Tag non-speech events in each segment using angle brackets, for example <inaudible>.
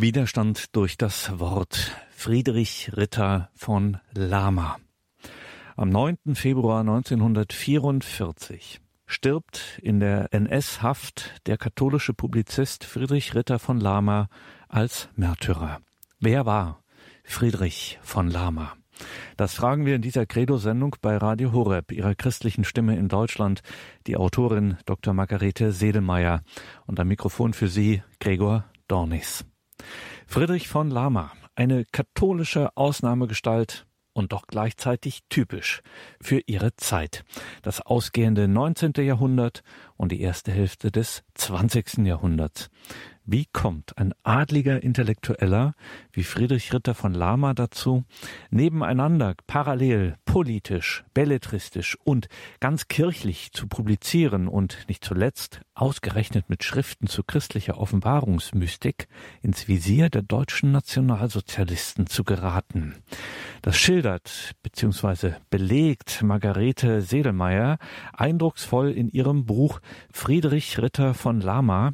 Widerstand durch das Wort. Friedrich Ritter von Lama. Am 9. Februar 1944 stirbt in der NS-Haft der katholische Publizist Friedrich Ritter von Lama als Märtyrer. Wer war Friedrich von Lama? Das fragen wir in dieser Credo-Sendung bei Radio Horeb, ihrer christlichen Stimme in Deutschland, die Autorin Dr. Margarete Sedelmeier und am Mikrofon für Sie Gregor Dornis. Friedrich von Lama, eine katholische Ausnahmegestalt und doch gleichzeitig typisch für ihre Zeit. Das ausgehende 19. Jahrhundert und die erste Hälfte des 20. Jahrhunderts. Wie kommt ein adliger Intellektueller wie Friedrich Ritter von Lama dazu, nebeneinander, parallel, politisch, belletristisch und ganz kirchlich zu publizieren und nicht zuletzt ausgerechnet mit Schriften zu christlicher Offenbarungsmystik ins Visier der deutschen Nationalsozialisten zu geraten? Das schildert bzw. belegt Margarete Sedelmeier eindrucksvoll in ihrem Buch Friedrich Ritter von Lama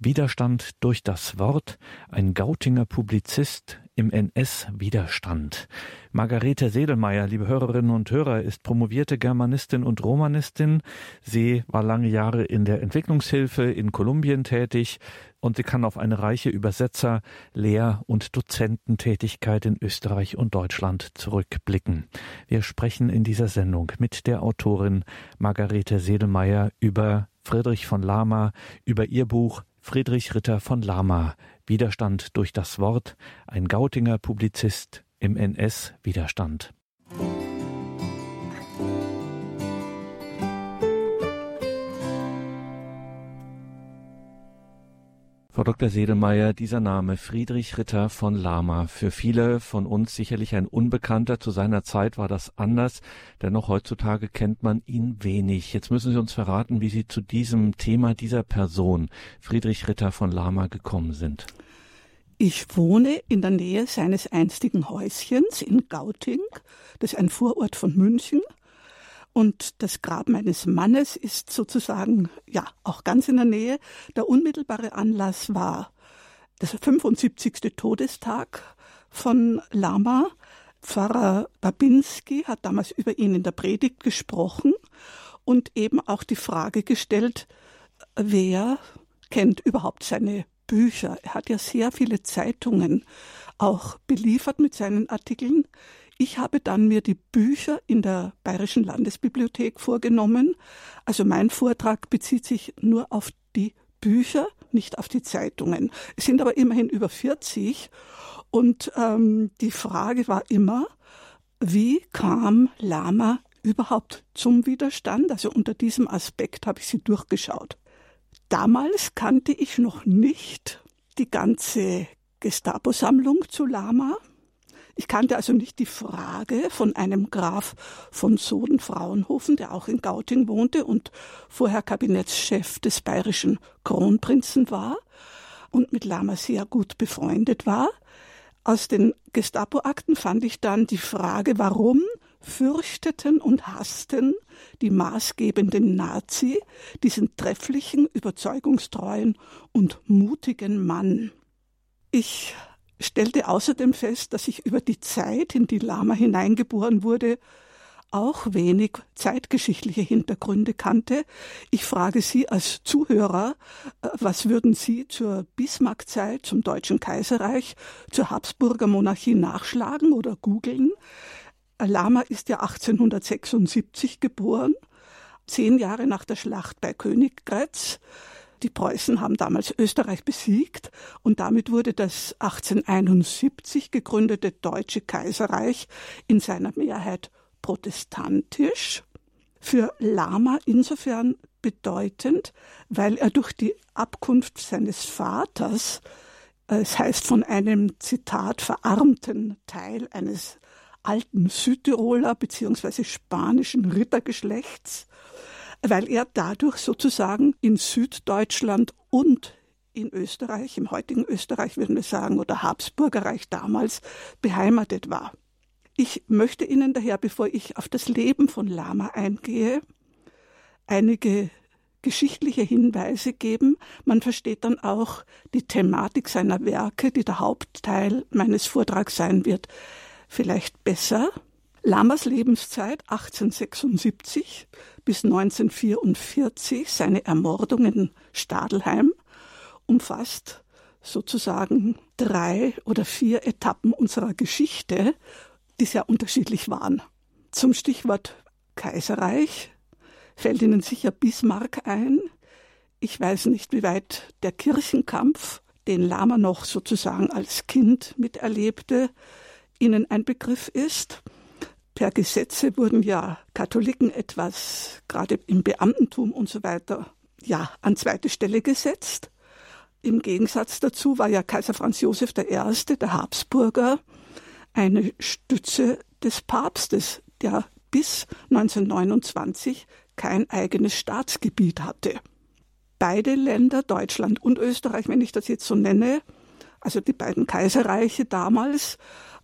Widerstand durch das Wort, ein Gautinger Publizist im NS-Widerstand. Margarete Sedelmeier, liebe Hörerinnen und Hörer, ist promovierte Germanistin und Romanistin. Sie war lange Jahre in der Entwicklungshilfe in Kolumbien tätig und sie kann auf eine reiche Übersetzer-, Lehr- und Dozententätigkeit in Österreich und Deutschland zurückblicken. Wir sprechen in dieser Sendung mit der Autorin Margarete Sedelmeier über Friedrich von Lama, über ihr Buch Friedrich Ritter von Lama, Widerstand durch das Wort, ein Gautinger Publizist im NS-Widerstand. Frau Dr. Sedelmeier, dieser Name Friedrich Ritter von Lama, für viele von uns sicherlich ein Unbekannter. Zu seiner Zeit war das anders, dennoch heutzutage kennt man ihn wenig. Jetzt müssen Sie uns verraten, wie Sie zu diesem Thema dieser Person, Friedrich Ritter von Lama, gekommen sind. Ich wohne in der Nähe seines einstigen Häuschens in Gauting, das ist ein Vorort von München. Und das Grab meines Mannes ist sozusagen, ja, auch ganz in der Nähe. Der unmittelbare Anlass war der 75. Todestag von Lama. Pfarrer Babinski hat damals über ihn in der Predigt gesprochen und eben auch die Frage gestellt, wer kennt überhaupt seine Bücher? Er hat ja sehr viele Zeitungen auch beliefert mit seinen Artikeln. Ich habe dann mir die Bücher in der Bayerischen Landesbibliothek vorgenommen. Also mein Vortrag bezieht sich nur auf die Bücher, nicht auf die Zeitungen. Es sind aber immerhin über 40. Und ähm, die Frage war immer, wie kam Lama überhaupt zum Widerstand? Also unter diesem Aspekt habe ich sie durchgeschaut. Damals kannte ich noch nicht die ganze Gestapo-Sammlung zu Lama. Ich kannte also nicht die Frage von einem Graf von Soden-Fraunhofen, der auch in Gauting wohnte und vorher Kabinettschef des bayerischen Kronprinzen war und mit Lama sehr gut befreundet war. Aus den Gestapo-Akten fand ich dann die Frage, warum fürchteten und hassten die maßgebenden Nazi diesen trefflichen, überzeugungstreuen und mutigen Mann. Ich stellte außerdem fest, dass ich über die Zeit, in die Lama hineingeboren wurde, auch wenig zeitgeschichtliche Hintergründe kannte. Ich frage Sie als Zuhörer, äh, was würden Sie zur Bismarckzeit, zum Deutschen Kaiserreich, zur Habsburger Monarchie nachschlagen oder googeln? Lama ist ja 1876 geboren, zehn Jahre nach der Schlacht bei Königgrätz. Die Preußen haben damals Österreich besiegt und damit wurde das 1871 gegründete Deutsche Kaiserreich in seiner Mehrheit protestantisch. Für Lama insofern bedeutend, weil er durch die Abkunft seines Vaters, es heißt von einem Zitat verarmten Teil eines alten Südtiroler bzw. spanischen Rittergeschlechts, weil er dadurch sozusagen in Süddeutschland und in Österreich, im heutigen Österreich würden wir sagen, oder Habsburgerreich damals beheimatet war. Ich möchte Ihnen daher, bevor ich auf das Leben von Lama eingehe, einige geschichtliche Hinweise geben. Man versteht dann auch die Thematik seiner Werke, die der Hauptteil meines Vortrags sein wird, vielleicht besser. Lamas Lebenszeit 1876 bis 1944, seine Ermordung in Stadelheim, umfasst sozusagen drei oder vier Etappen unserer Geschichte, die sehr unterschiedlich waren. Zum Stichwort Kaiserreich fällt Ihnen sicher Bismarck ein. Ich weiß nicht, wie weit der Kirchenkampf, den Lama noch sozusagen als Kind miterlebte, Ihnen ein Begriff ist. Per Gesetze wurden ja Katholiken etwas, gerade im Beamtentum und so weiter, ja, an zweite Stelle gesetzt. Im Gegensatz dazu war ja Kaiser Franz Josef I., der Habsburger, eine Stütze des Papstes, der bis 1929 kein eigenes Staatsgebiet hatte. Beide Länder, Deutschland und Österreich, wenn ich das jetzt so nenne, also die beiden Kaiserreiche damals,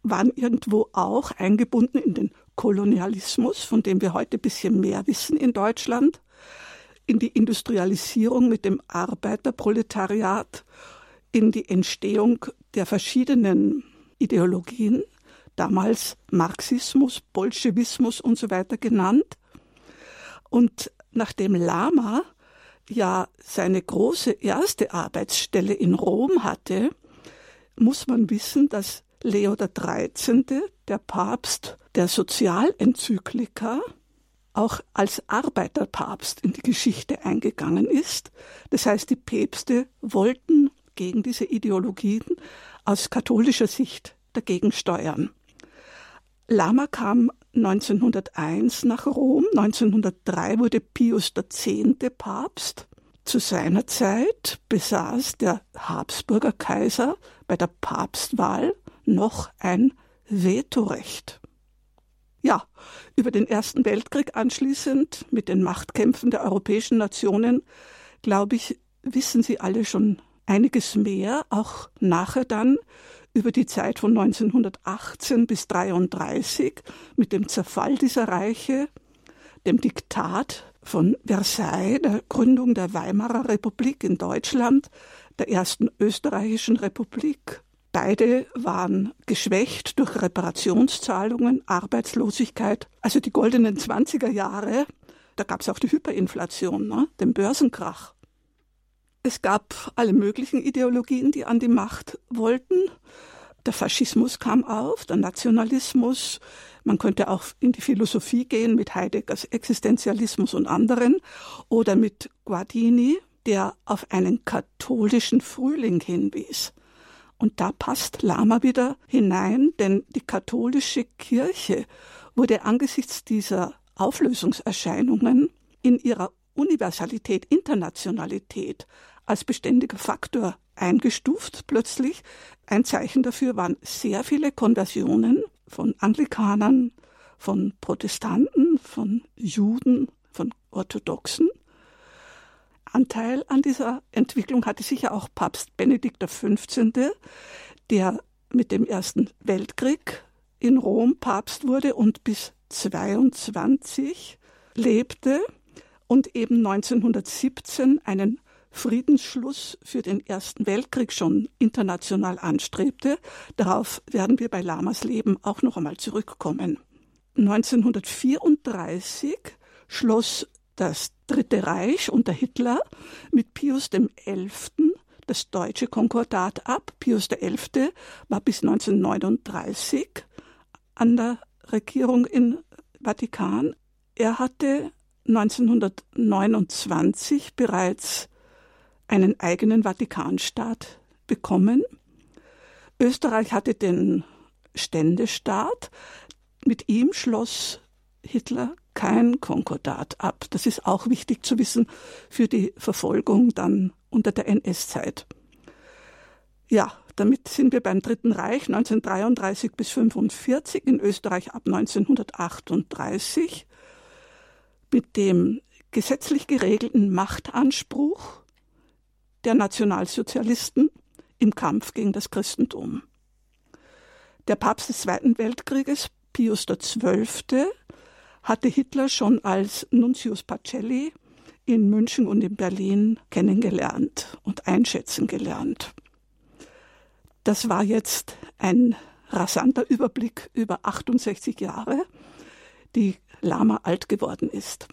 waren irgendwo auch eingebunden in den Kolonialismus, von dem wir heute ein bisschen mehr wissen in Deutschland, in die Industrialisierung mit dem Arbeiterproletariat, in die Entstehung der verschiedenen Ideologien, damals Marxismus, Bolschewismus und so weiter genannt. Und nachdem Lama ja seine große erste Arbeitsstelle in Rom hatte, muss man wissen, dass Leo XIII., der Papst der Sozialenzyklika, auch als Arbeiterpapst in die Geschichte eingegangen ist. Das heißt, die Päpste wollten gegen diese Ideologien aus katholischer Sicht dagegen steuern. Lama kam 1901 nach Rom, 1903 wurde Pius X. Papst. Zu seiner Zeit besaß der Habsburger Kaiser bei der Papstwahl noch ein Vetorecht. Ja, über den Ersten Weltkrieg anschließend mit den Machtkämpfen der europäischen Nationen, glaube ich, wissen Sie alle schon einiges mehr, auch nachher dann über die Zeit von 1918 bis 1933 mit dem Zerfall dieser Reiche, dem Diktat von Versailles, der Gründung der Weimarer Republik in Deutschland, der ersten österreichischen Republik. Beide waren geschwächt durch Reparationszahlungen, Arbeitslosigkeit, also die goldenen 20er Jahre. Da gab es auch die Hyperinflation, ne? den Börsenkrach. Es gab alle möglichen Ideologien, die an die Macht wollten. Der Faschismus kam auf, der Nationalismus. Man könnte auch in die Philosophie gehen mit Heideggers Existenzialismus und anderen oder mit Guardini, der auf einen katholischen Frühling hinwies. Und da passt Lama wieder hinein, denn die katholische Kirche wurde angesichts dieser Auflösungserscheinungen in ihrer Universalität, Internationalität als beständiger Faktor eingestuft plötzlich. Ein Zeichen dafür waren sehr viele Konversionen von Anglikanern, von Protestanten, von Juden, von Orthodoxen. Anteil an dieser Entwicklung hatte sicher auch Papst Benedikt XV., der mit dem Ersten Weltkrieg in Rom Papst wurde und bis 22 lebte und eben 1917 einen Friedensschluss für den Ersten Weltkrieg schon international anstrebte. Darauf werden wir bei Lamas Leben auch noch einmal zurückkommen. 1934 schloss das Dritte Reich unter Hitler mit Pius XI. das deutsche Konkordat ab. Pius XI. war bis 1939 an der Regierung in Vatikan. Er hatte 1929 bereits einen eigenen Vatikanstaat bekommen. Österreich hatte den Ständestaat. Mit ihm schloss Hitler kein Konkordat ab. Das ist auch wichtig zu wissen für die Verfolgung dann unter der NS-Zeit. Ja, damit sind wir beim Dritten Reich 1933 bis 1945, in Österreich ab 1938 mit dem gesetzlich geregelten Machtanspruch der Nationalsozialisten im Kampf gegen das Christentum. Der Papst des Zweiten Weltkrieges, Pius XII., hatte Hitler schon als Nuntius Pacelli in München und in Berlin kennengelernt und einschätzen gelernt. Das war jetzt ein rasanter Überblick über 68 Jahre, die Lama alt geworden ist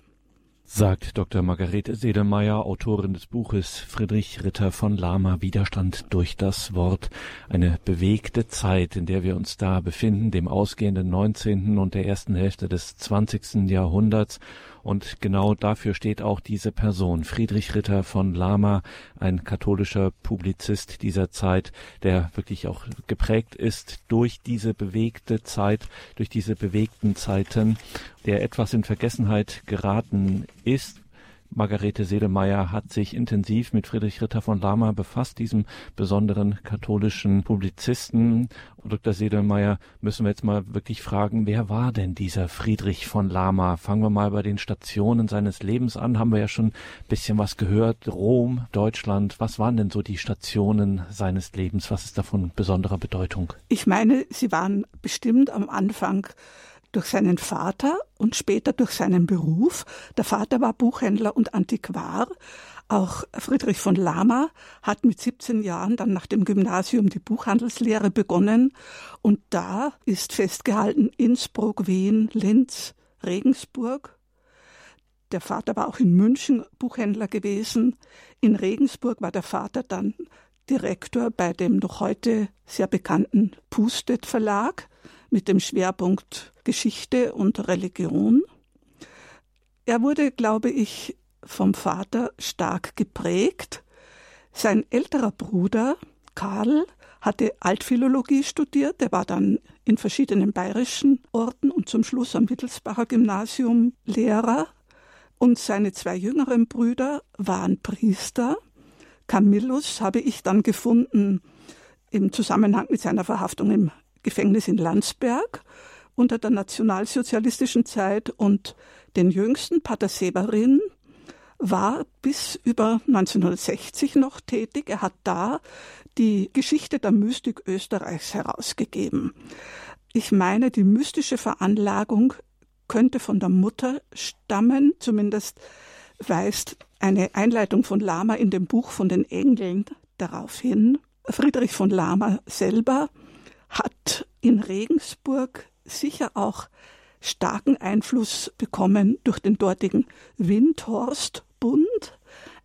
sagt Dr. Margarete Sedelmeier, Autorin des Buches Friedrich Ritter von Lama Widerstand durch das Wort. Eine bewegte Zeit, in der wir uns da befinden, dem ausgehenden 19. und der ersten Hälfte des 20. Jahrhunderts. Und genau dafür steht auch diese Person, Friedrich Ritter von Lama, ein katholischer Publizist dieser Zeit, der wirklich auch geprägt ist durch diese bewegte Zeit, durch diese bewegten Zeiten, der etwas in Vergessenheit geraten ist, Margarete Sedelmeier hat sich intensiv mit Friedrich Ritter von Lama befasst, diesem besonderen katholischen Publizisten. Dr. Sedelmeier, müssen wir jetzt mal wirklich fragen, wer war denn dieser Friedrich von Lama? Fangen wir mal bei den Stationen seines Lebens an. Haben wir ja schon ein bisschen was gehört. Rom, Deutschland. Was waren denn so die Stationen seines Lebens? Was ist davon besonderer Bedeutung? Ich meine, sie waren bestimmt am Anfang durch seinen Vater und später durch seinen Beruf. Der Vater war Buchhändler und Antiquar. Auch Friedrich von Lama hat mit 17 Jahren dann nach dem Gymnasium die Buchhandelslehre begonnen und da ist festgehalten Innsbruck, Wien, Linz, Regensburg. Der Vater war auch in München Buchhändler gewesen. In Regensburg war der Vater dann Direktor bei dem noch heute sehr bekannten Pustet Verlag mit dem Schwerpunkt Geschichte und Religion. Er wurde, glaube ich, vom Vater stark geprägt. Sein älterer Bruder Karl hatte Altphilologie studiert, er war dann in verschiedenen bayerischen Orten und zum Schluss am Wittelsbacher Gymnasium Lehrer. Und seine zwei jüngeren Brüder waren Priester. Camillus habe ich dann gefunden im Zusammenhang mit seiner Verhaftung im Gefängnis in Landsberg unter der nationalsozialistischen Zeit und den jüngsten, Pater Severin, war bis über 1960 noch tätig. Er hat da die Geschichte der Mystik Österreichs herausgegeben. Ich meine, die mystische Veranlagung könnte von der Mutter stammen, zumindest weist eine Einleitung von Lama in dem Buch von den Engeln darauf hin. Friedrich von Lama selber hat in Regensburg sicher auch starken Einfluss bekommen durch den dortigen Windhorstbund,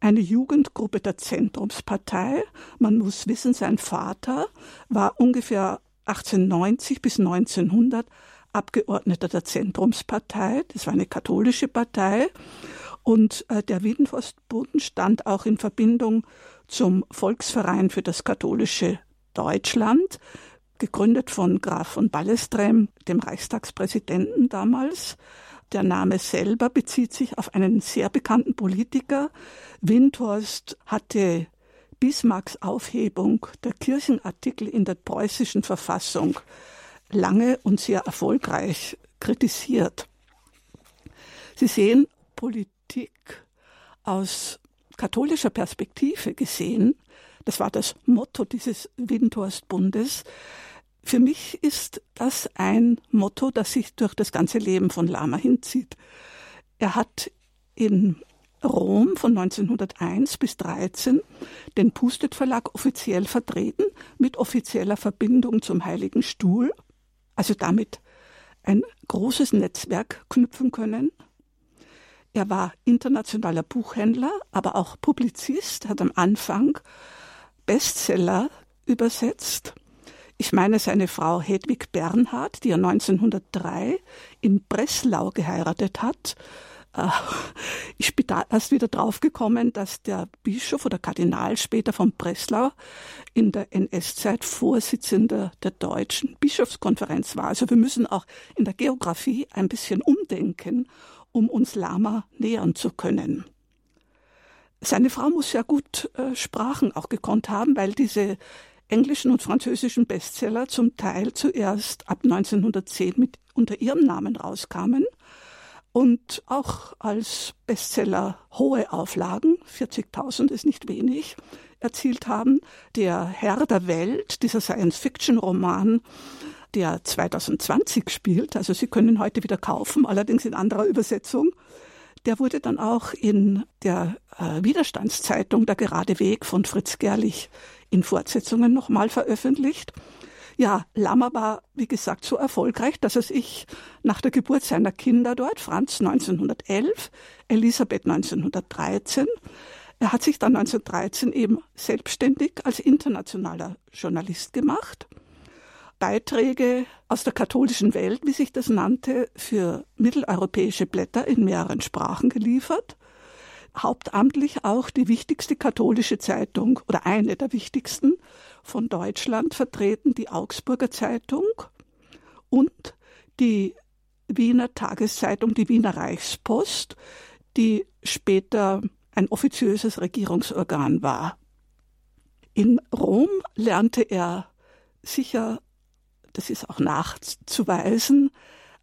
eine Jugendgruppe der Zentrumspartei. Man muss wissen, sein Vater war ungefähr 1890 bis 1900 Abgeordneter der Zentrumspartei. Das war eine katholische Partei. Und äh, der Wiedenforstbund stand auch in Verbindung zum Volksverein für das katholische Deutschland, gegründet von Graf von Ballestrem, dem Reichstagspräsidenten damals. Der Name selber bezieht sich auf einen sehr bekannten Politiker. Windhorst hatte Bismarcks Aufhebung der Kirchenartikel in der preußischen Verfassung lange und sehr erfolgreich kritisiert. Sie sehen, Politik aus katholischer Perspektive gesehen, das war das Motto dieses Windhorstbundes, für mich ist das ein Motto, das sich durch das ganze Leben von Lama hinzieht. Er hat in Rom von 1901 bis 13 den Pustet Verlag offiziell vertreten, mit offizieller Verbindung zum Heiligen Stuhl, also damit ein großes Netzwerk knüpfen können. Er war internationaler Buchhändler, aber auch Publizist, hat am Anfang Bestseller übersetzt ich meine seine Frau Hedwig Bernhard, die er 1903 in Breslau geheiratet hat. Äh, ich bin da erst wieder draufgekommen, dass der Bischof oder Kardinal später von Breslau in der NS-Zeit Vorsitzender der deutschen Bischofskonferenz war. Also wir müssen auch in der Geografie ein bisschen umdenken, um uns Lama nähern zu können. Seine Frau muss ja gut äh, Sprachen auch gekonnt haben, weil diese englischen und französischen Bestseller zum Teil zuerst ab 1910 mit unter ihrem Namen rauskamen und auch als Bestseller hohe Auflagen, 40.000 ist nicht wenig, erzielt haben. Der Herr der Welt, dieser Science-Fiction-Roman, der 2020 spielt, also Sie können heute wieder kaufen, allerdings in anderer Übersetzung, Der wurde dann auch in der äh, Widerstandszeitung Der gerade Weg von Fritz Gerlich in Fortsetzungen nochmal veröffentlicht. Ja, Lammer war, wie gesagt, so erfolgreich, dass er sich nach der Geburt seiner Kinder dort, Franz 1911, Elisabeth 1913, er hat sich dann 1913 eben selbstständig als internationaler Journalist gemacht. Beiträge aus der katholischen Welt, wie sich das nannte, für mitteleuropäische Blätter in mehreren Sprachen geliefert. Hauptamtlich auch die wichtigste katholische Zeitung oder eine der wichtigsten von Deutschland vertreten, die Augsburger Zeitung und die Wiener Tageszeitung, die Wiener Reichspost, die später ein offiziöses Regierungsorgan war. In Rom lernte er sicher, das ist auch nachzuweisen,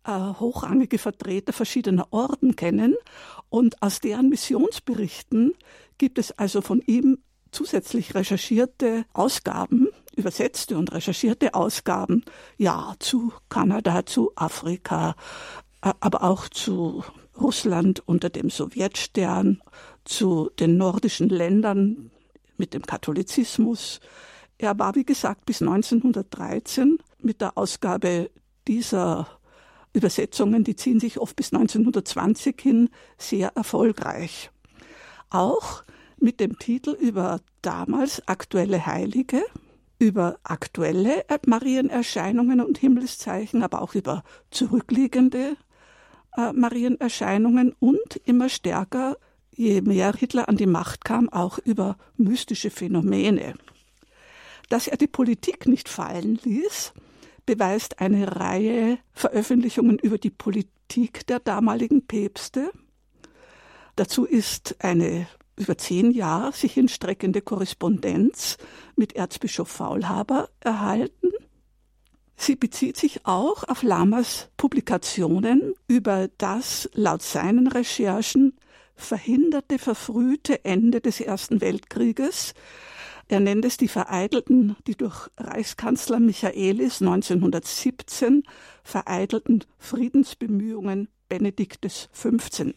äh, hochrangige Vertreter verschiedener Orden kennen und aus deren Missionsberichten gibt es also von ihm zusätzlich recherchierte Ausgaben, übersetzte und recherchierte Ausgaben, ja, zu Kanada, zu Afrika, äh, aber auch zu Russland unter dem Sowjetstern, zu den nordischen Ländern mit dem Katholizismus. Er war, wie gesagt, bis 1913 mit der Ausgabe dieser Übersetzungen, die ziehen sich oft bis 1920 hin, sehr erfolgreich. Auch mit dem Titel über damals aktuelle Heilige, über aktuelle Marienerscheinungen und Himmelszeichen, aber auch über zurückliegende äh, Marienerscheinungen und immer stärker, je mehr Hitler an die Macht kam, auch über mystische Phänomene. Dass er die Politik nicht fallen ließ, beweist eine Reihe Veröffentlichungen über die Politik der damaligen Päpste. Dazu ist eine über zehn Jahre sich hinstreckende Korrespondenz mit Erzbischof Faulhaber erhalten. Sie bezieht sich auch auf Lamas Publikationen über das laut seinen Recherchen verhinderte verfrühte Ende des Ersten Weltkrieges. Er nennt es die vereitelten, die durch Reichskanzler Michaelis 1917 vereitelten Friedensbemühungen Benediktes XV.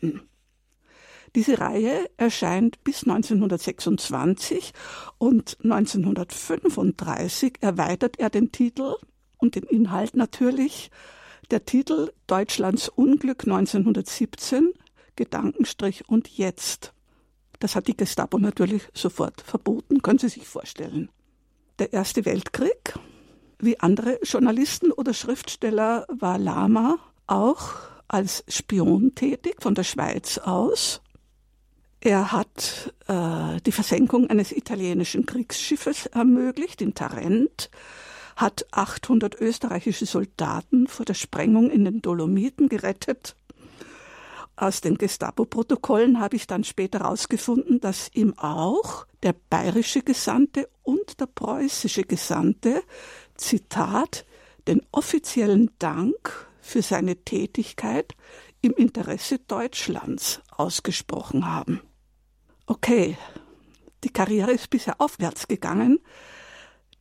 Diese Reihe erscheint bis 1926 und 1935 erweitert er den Titel und den Inhalt natürlich. Der Titel Deutschlands Unglück 1917, Gedankenstrich und jetzt. Das hat die Gestapo natürlich sofort verboten, können Sie sich vorstellen. Der Erste Weltkrieg, wie andere Journalisten oder Schriftsteller, war Lama auch als Spion tätig von der Schweiz aus er hat äh, die Versenkung eines italienischen Kriegsschiffes ermöglicht in Tarent, hat 800 österreichische Soldaten vor der Sprengung in den Dolomiten gerettet. Aus den Gestapo-Protokollen habe ich dann später herausgefunden, dass ihm auch der bayerische Gesandte und der preußische Gesandte, Zitat, den offiziellen Dank für seine Tätigkeit im Interesse Deutschlands ausgesprochen haben okay, die Karriere ist bisher aufwärts gegangen.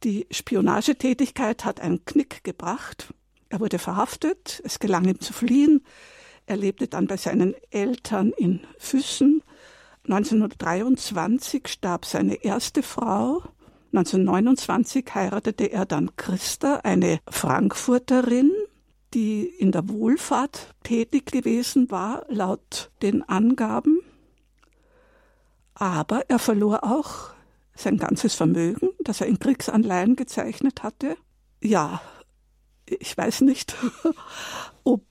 Die Spionagetätigkeit hat einen Knick gebracht. Er wurde verhaftet, es gelang ihm zu fliehen. Er lebte dann bei seinen Eltern in Füssen. 1923 starb seine erste Frau. 1929 heiratete er dann Christa, eine Frankfurterin, die in der Wohlfahrt tätig gewesen war, laut den Angaben. Aber er verlor auch sein ganzes Vermögen, das er in Kriegsanleihen gezeichnet hatte. Ja, ich weiß nicht, <laughs> ob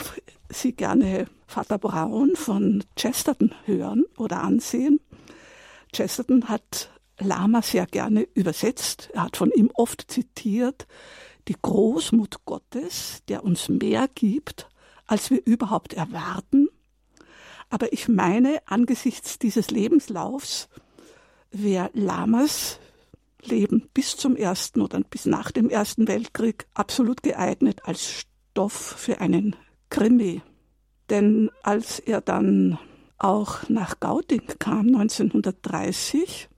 Sie gerne Vater Braun von Chesterton hören oder ansehen. Chesterton hat Lama sehr gerne übersetzt. Er hat von ihm oft zitiert, die Großmut Gottes, der uns mehr gibt, als wir überhaupt erwarten aber ich meine, angesichts dieses Lebenslaufs wäre Lamas Leben bis zum ersten oder bis nach dem Ersten Weltkrieg absolut geeignet als Stoff für einen Krimi. Denn als er dann auch nach Gauting kam 1930,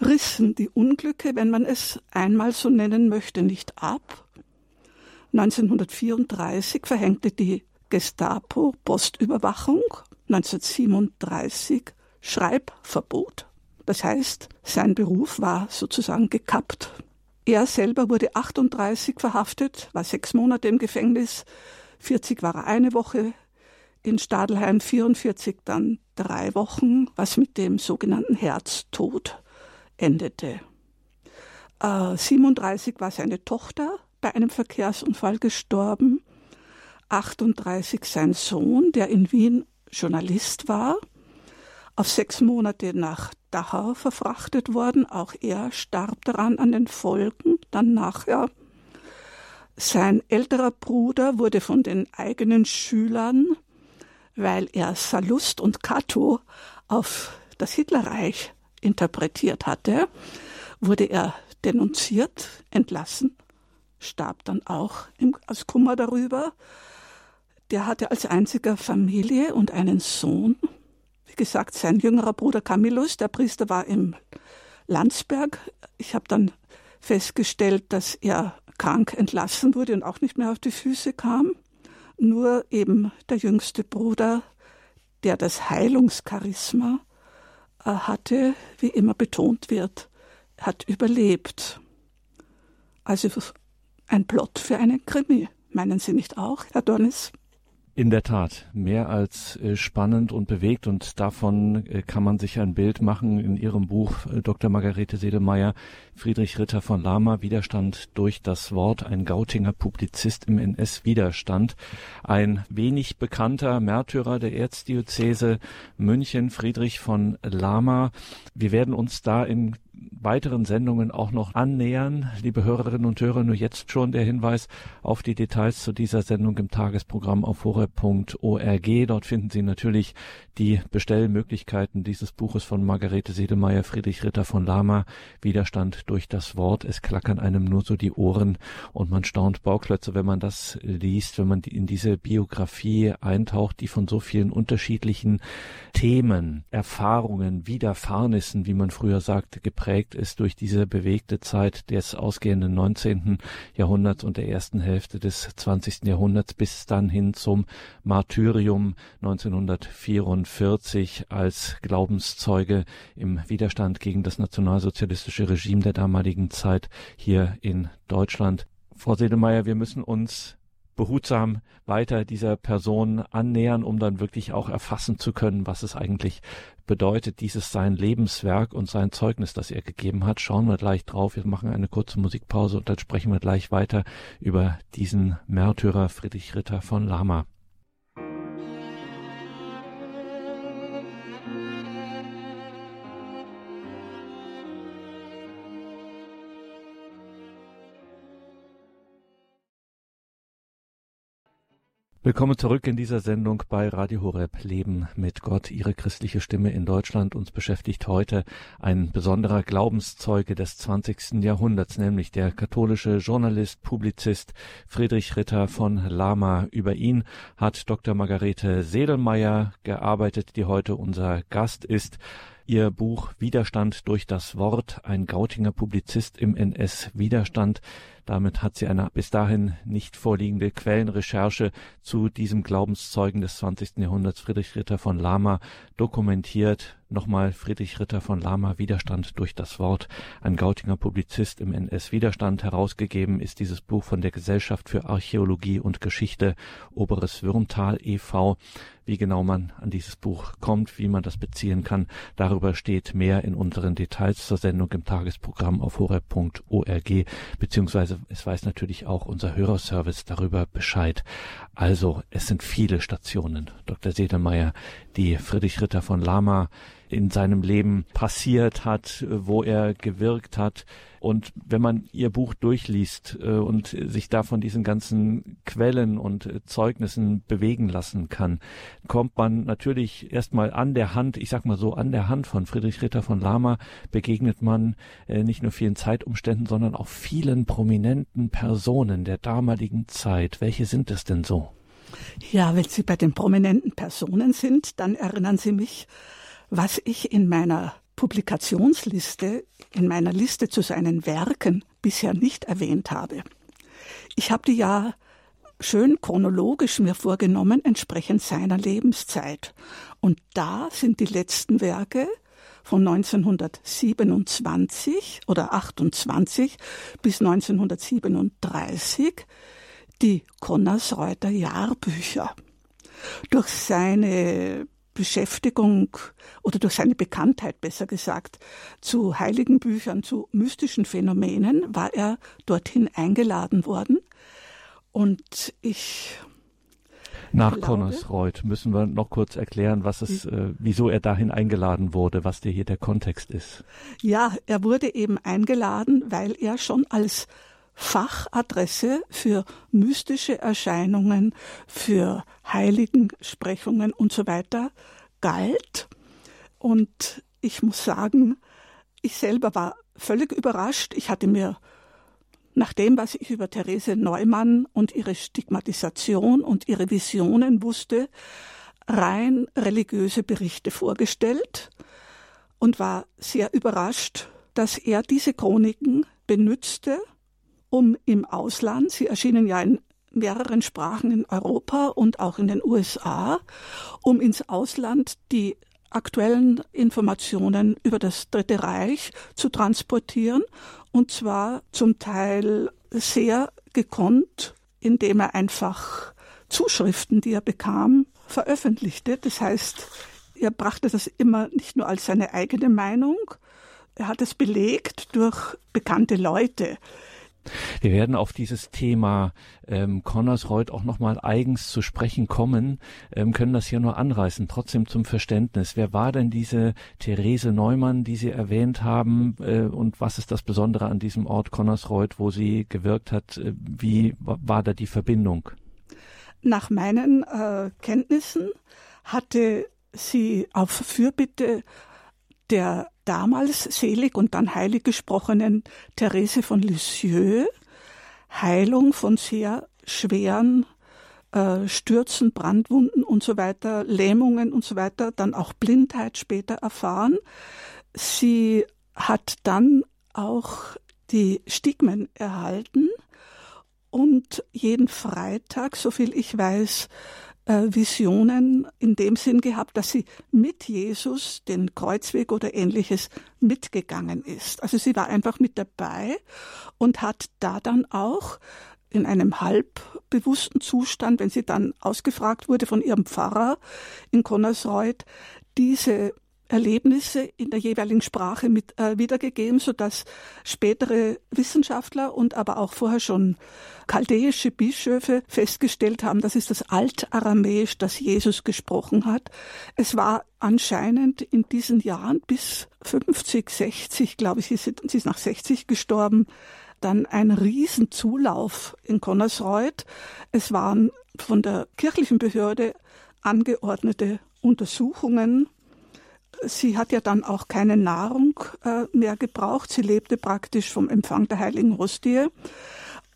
rissen die Unglücke, wenn man es einmal so nennen möchte, nicht ab. 1934 verhängte die Gestapo Postüberwachung 1937 Schreibverbot. Das heißt, sein Beruf war sozusagen gekappt. Er selber wurde 38 verhaftet, war sechs Monate im Gefängnis, 40 war er eine Woche in Stadelheim, 44 dann drei Wochen, was mit dem sogenannten Herztod endete. Äh, 37 war seine Tochter bei einem Verkehrsunfall gestorben, 38 sein Sohn, der in Wien Journalist war, auf sechs Monate nach Dachau verfrachtet worden. Auch er starb daran an den Folgen. Dann nachher sein älterer Bruder wurde von den eigenen Schülern, weil er Sallust und Cato auf das Hitlerreich interpretiert hatte, wurde er denunziert, entlassen, starb dann auch im, aus Kummer darüber. Der hatte als einziger Familie und einen Sohn. Wie gesagt, sein jüngerer Bruder Camillus, der Priester war im Landsberg. Ich habe dann festgestellt, dass er krank entlassen wurde und auch nicht mehr auf die Füße kam. Nur eben der jüngste Bruder, der das Heilungscharisma äh, hatte, wie immer betont wird, hat überlebt. Also ein Plot für einen Krimi. Meinen Sie nicht auch, Herr Dornis? In der Tat, mehr als äh, spannend und bewegt und davon äh, kann man sich ein Bild machen in ihrem Buch äh, Dr. Margarete Sedelmeier, Friedrich Ritter von Lama, Widerstand durch das Wort, ein Gautinger Publizist im NS-Widerstand, ein wenig bekannter Märtyrer der Erzdiözese München, Friedrich von Lama. Wir werden uns da in weiteren Sendungen auch noch annähern. Liebe Hörerinnen und Hörer, nur jetzt schon der Hinweis auf die Details zu dieser Sendung im Tagesprogramm auf horeb.org. Dort finden Sie natürlich die Bestellmöglichkeiten dieses Buches von Margarete Sedelmeier, Friedrich Ritter von Lama, Widerstand durch das Wort. Es klackern einem nur so die Ohren und man staunt Bauklötze, wenn man das liest, wenn man in diese Biografie eintaucht, die von so vielen unterschiedlichen Themen, Erfahrungen, Widerfahrnissen, wie man früher sagte, geprägt ist durch diese bewegte Zeit des ausgehenden 19. Jahrhunderts und der ersten Hälfte des 20. Jahrhunderts bis dann hin zum Martyrium 1944 als Glaubenszeuge im Widerstand gegen das nationalsozialistische Regime der damaligen Zeit hier in Deutschland. Frau Sedelmeier, wir müssen uns behutsam weiter dieser Person annähern, um dann wirklich auch erfassen zu können, was es eigentlich bedeutet, dieses sein Lebenswerk und sein Zeugnis, das er gegeben hat. Schauen wir gleich drauf. Wir machen eine kurze Musikpause und dann sprechen wir gleich weiter über diesen Märtyrer Friedrich Ritter von Lama. Willkommen zurück in dieser Sendung bei Radio Horeb Leben mit Gott, Ihre christliche Stimme in Deutschland. Uns beschäftigt heute ein besonderer Glaubenszeuge des 20. Jahrhunderts, nämlich der katholische Journalist, Publizist Friedrich Ritter von Lama. Über ihn hat Dr. Margarete Sedelmeier gearbeitet, die heute unser Gast ist. Ihr Buch Widerstand durch das Wort, ein Gautinger Publizist im NS-Widerstand, damit hat sie eine bis dahin nicht vorliegende Quellenrecherche zu diesem Glaubenszeugen des 20. Jahrhunderts Friedrich Ritter von Lama dokumentiert. Nochmal Friedrich Ritter von Lama, Widerstand durch das Wort. Ein Gautinger Publizist im NS-Widerstand. Herausgegeben ist dieses Buch von der Gesellschaft für Archäologie und Geschichte Oberes Würmtal e.V. Wie genau man an dieses Buch kommt, wie man das beziehen kann, darüber steht mehr in unseren Details zur Sendung im Tagesprogramm auf horeb.org, beziehungsweise es weiß natürlich auch unser Hörerservice darüber Bescheid. Also, es sind viele Stationen, Dr. Sedelmeier, die Friedrich Ritter von Lama in seinem Leben passiert hat, wo er gewirkt hat. Und wenn man ihr Buch durchliest äh, und sich da von diesen ganzen Quellen und äh, Zeugnissen bewegen lassen kann, kommt man natürlich erstmal an der Hand, ich sag mal so, an der Hand von Friedrich Ritter von Lama begegnet man äh, nicht nur vielen Zeitumständen, sondern auch vielen prominenten Personen der damaligen Zeit. Welche sind es denn so? Ja, wenn Sie bei den prominenten Personen sind, dann erinnern Sie mich was ich in meiner Publikationsliste, in meiner Liste zu seinen Werken bisher nicht erwähnt habe. Ich habe die ja schön chronologisch mir vorgenommen, entsprechend seiner Lebenszeit. Und da sind die letzten Werke von 1927 oder 28 bis 1937 die Konnersreuter Jahrbücher. Durch seine Beschäftigung oder durch seine Bekanntheit, besser gesagt, zu heiligen Büchern, zu mystischen Phänomenen war er dorthin eingeladen worden. Und ich nach Connersreuth müssen wir noch kurz erklären, was es, äh, wieso er dahin eingeladen wurde, was dir hier der Kontext ist. Ja, er wurde eben eingeladen, weil er schon als Fachadresse für mystische Erscheinungen, für Heiligensprechungen und so weiter galt. Und ich muss sagen, ich selber war völlig überrascht. Ich hatte mir nach dem, was ich über Therese Neumann und ihre Stigmatisation und ihre Visionen wusste, rein religiöse Berichte vorgestellt und war sehr überrascht, dass er diese Chroniken benützte, um im Ausland, sie erschienen ja in mehreren Sprachen in Europa und auch in den USA, um ins Ausland die aktuellen Informationen über das Dritte Reich zu transportieren und zwar zum Teil sehr gekonnt, indem er einfach Zuschriften, die er bekam, veröffentlichte. Das heißt, er brachte das immer nicht nur als seine eigene Meinung, er hat es belegt durch bekannte Leute. Wir werden auf dieses Thema ähm, Connersreuth auch nochmal eigens zu sprechen kommen, ähm, können das hier nur anreißen, trotzdem zum Verständnis. Wer war denn diese Therese Neumann, die Sie erwähnt haben äh, und was ist das Besondere an diesem Ort Connersreuth, wo sie gewirkt hat? Äh, wie war da die Verbindung? Nach meinen äh, Kenntnissen hatte sie auf Fürbitte der damals selig und dann heilig gesprochenen Therese von Lisieux Heilung von sehr schweren äh, Stürzen, Brandwunden und so weiter, Lähmungen und so weiter, dann auch Blindheit später erfahren. Sie hat dann auch die Stigmen erhalten und jeden Freitag, so viel ich weiß, Visionen in dem Sinn gehabt, dass sie mit Jesus den Kreuzweg oder ähnliches mitgegangen ist. Also sie war einfach mit dabei und hat da dann auch in einem halbbewussten Zustand, wenn sie dann ausgefragt wurde von ihrem Pfarrer in Connersreuth, diese Erlebnisse in der jeweiligen Sprache mit, äh, wiedergegeben, sodass spätere Wissenschaftler und aber auch vorher schon chaldäische Bischöfe festgestellt haben, das ist das Altaramäisch, das Jesus gesprochen hat. Es war anscheinend in diesen Jahren bis 50, 60, glaube ich, sie ist, sie ist nach 60 gestorben, dann ein Riesenzulauf in Connersreuth. Es waren von der kirchlichen Behörde angeordnete Untersuchungen sie hat ja dann auch keine Nahrung äh, mehr gebraucht. Sie lebte praktisch vom Empfang der heiligen Hostie.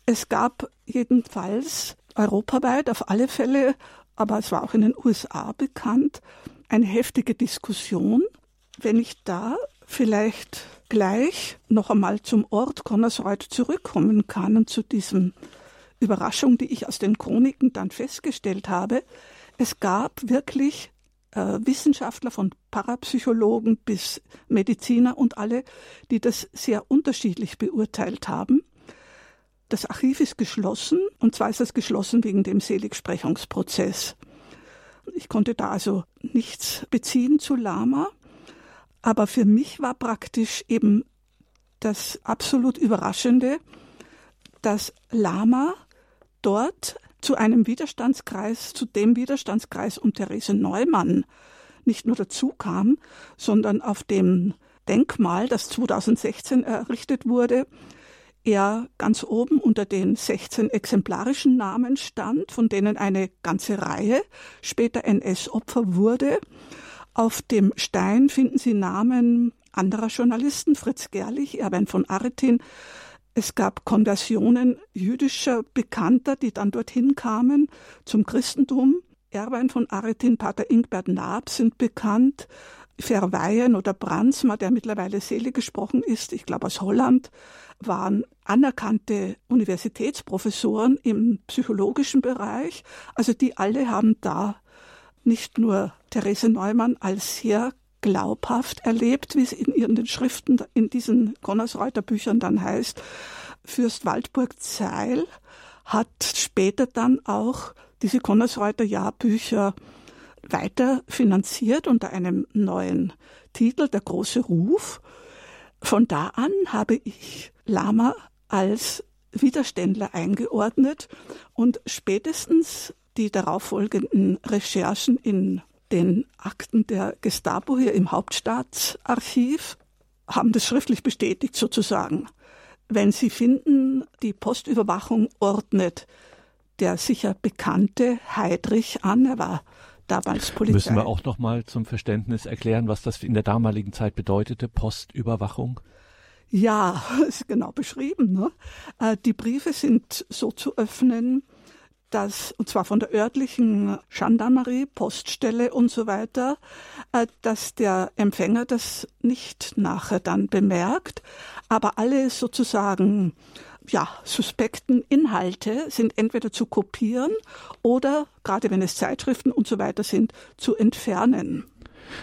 Es gab jedenfalls europaweit auf alle Fälle, aber es war auch in den USA bekannt, eine heftige Diskussion. Wenn ich da vielleicht gleich noch einmal zum Ort Connersreuth zurückkommen kann und zu diesem Überraschung, die ich aus den Chroniken dann festgestellt habe. Es gab wirklich äh, Wissenschaftler, von Parapsychologen bis Mediziner und alle, die das sehr unterschiedlich beurteilt haben. Das Archiv ist geschlossen und zwar ist es geschlossen wegen dem Seligsprechungsprozess. Ich konnte da also nichts beziehen zu Lama, aber für mich war praktisch eben das absolut Überraschende, dass Lama dort zu einem Widerstandskreis, zu dem Widerstandskreis um Therese Neumann nicht nur dazu kam, sondern auf dem Denkmal, das 2016 errichtet wurde, er ganz oben unter den 16 exemplarischen Namen stand, von denen eine ganze Reihe später NS-Opfer wurde. Auf dem Stein finden Sie Namen anderer Journalisten, Fritz Gerlich, Erwin von Aretin, es gab Konversionen jüdischer Bekannter, die dann dorthin kamen zum Christentum. Erwein von Aretin, Pater Ingbert Naab sind bekannt. Verweyen oder Brandsma, der mittlerweile selig gesprochen ist, ich glaube aus Holland, waren anerkannte Universitätsprofessoren im psychologischen Bereich. Also die alle haben da nicht nur Therese Neumann als sehr glaubhaft erlebt, wie es in ihren Schriften in diesen Connersreuter Büchern dann heißt. Fürst Waldburg Zeil hat später dann auch diese Connersreuter Jahrbücher weiter finanziert unter einem neuen Titel, Der große Ruf. Von da an habe ich Lama als Widerständler eingeordnet und spätestens die darauffolgenden Recherchen in den Akten der Gestapo hier im Hauptstaatsarchiv haben das schriftlich bestätigt sozusagen. Wenn Sie finden, die Postüberwachung ordnet der sicher bekannte Heidrich an, er war damals Polizei. Müssen wir auch noch mal zum Verständnis erklären, was das in der damaligen Zeit bedeutete, Postüberwachung? Ja, <laughs> ist genau beschrieben. Ne? Äh, die Briefe sind so zu öffnen, dass, und zwar von der örtlichen Gendarmerie, Poststelle und so weiter, äh, dass der Empfänger das nicht nachher dann bemerkt, aber alle sozusagen ja, suspekten Inhalte sind entweder zu kopieren oder, gerade wenn es Zeitschriften und so weiter sind, zu entfernen.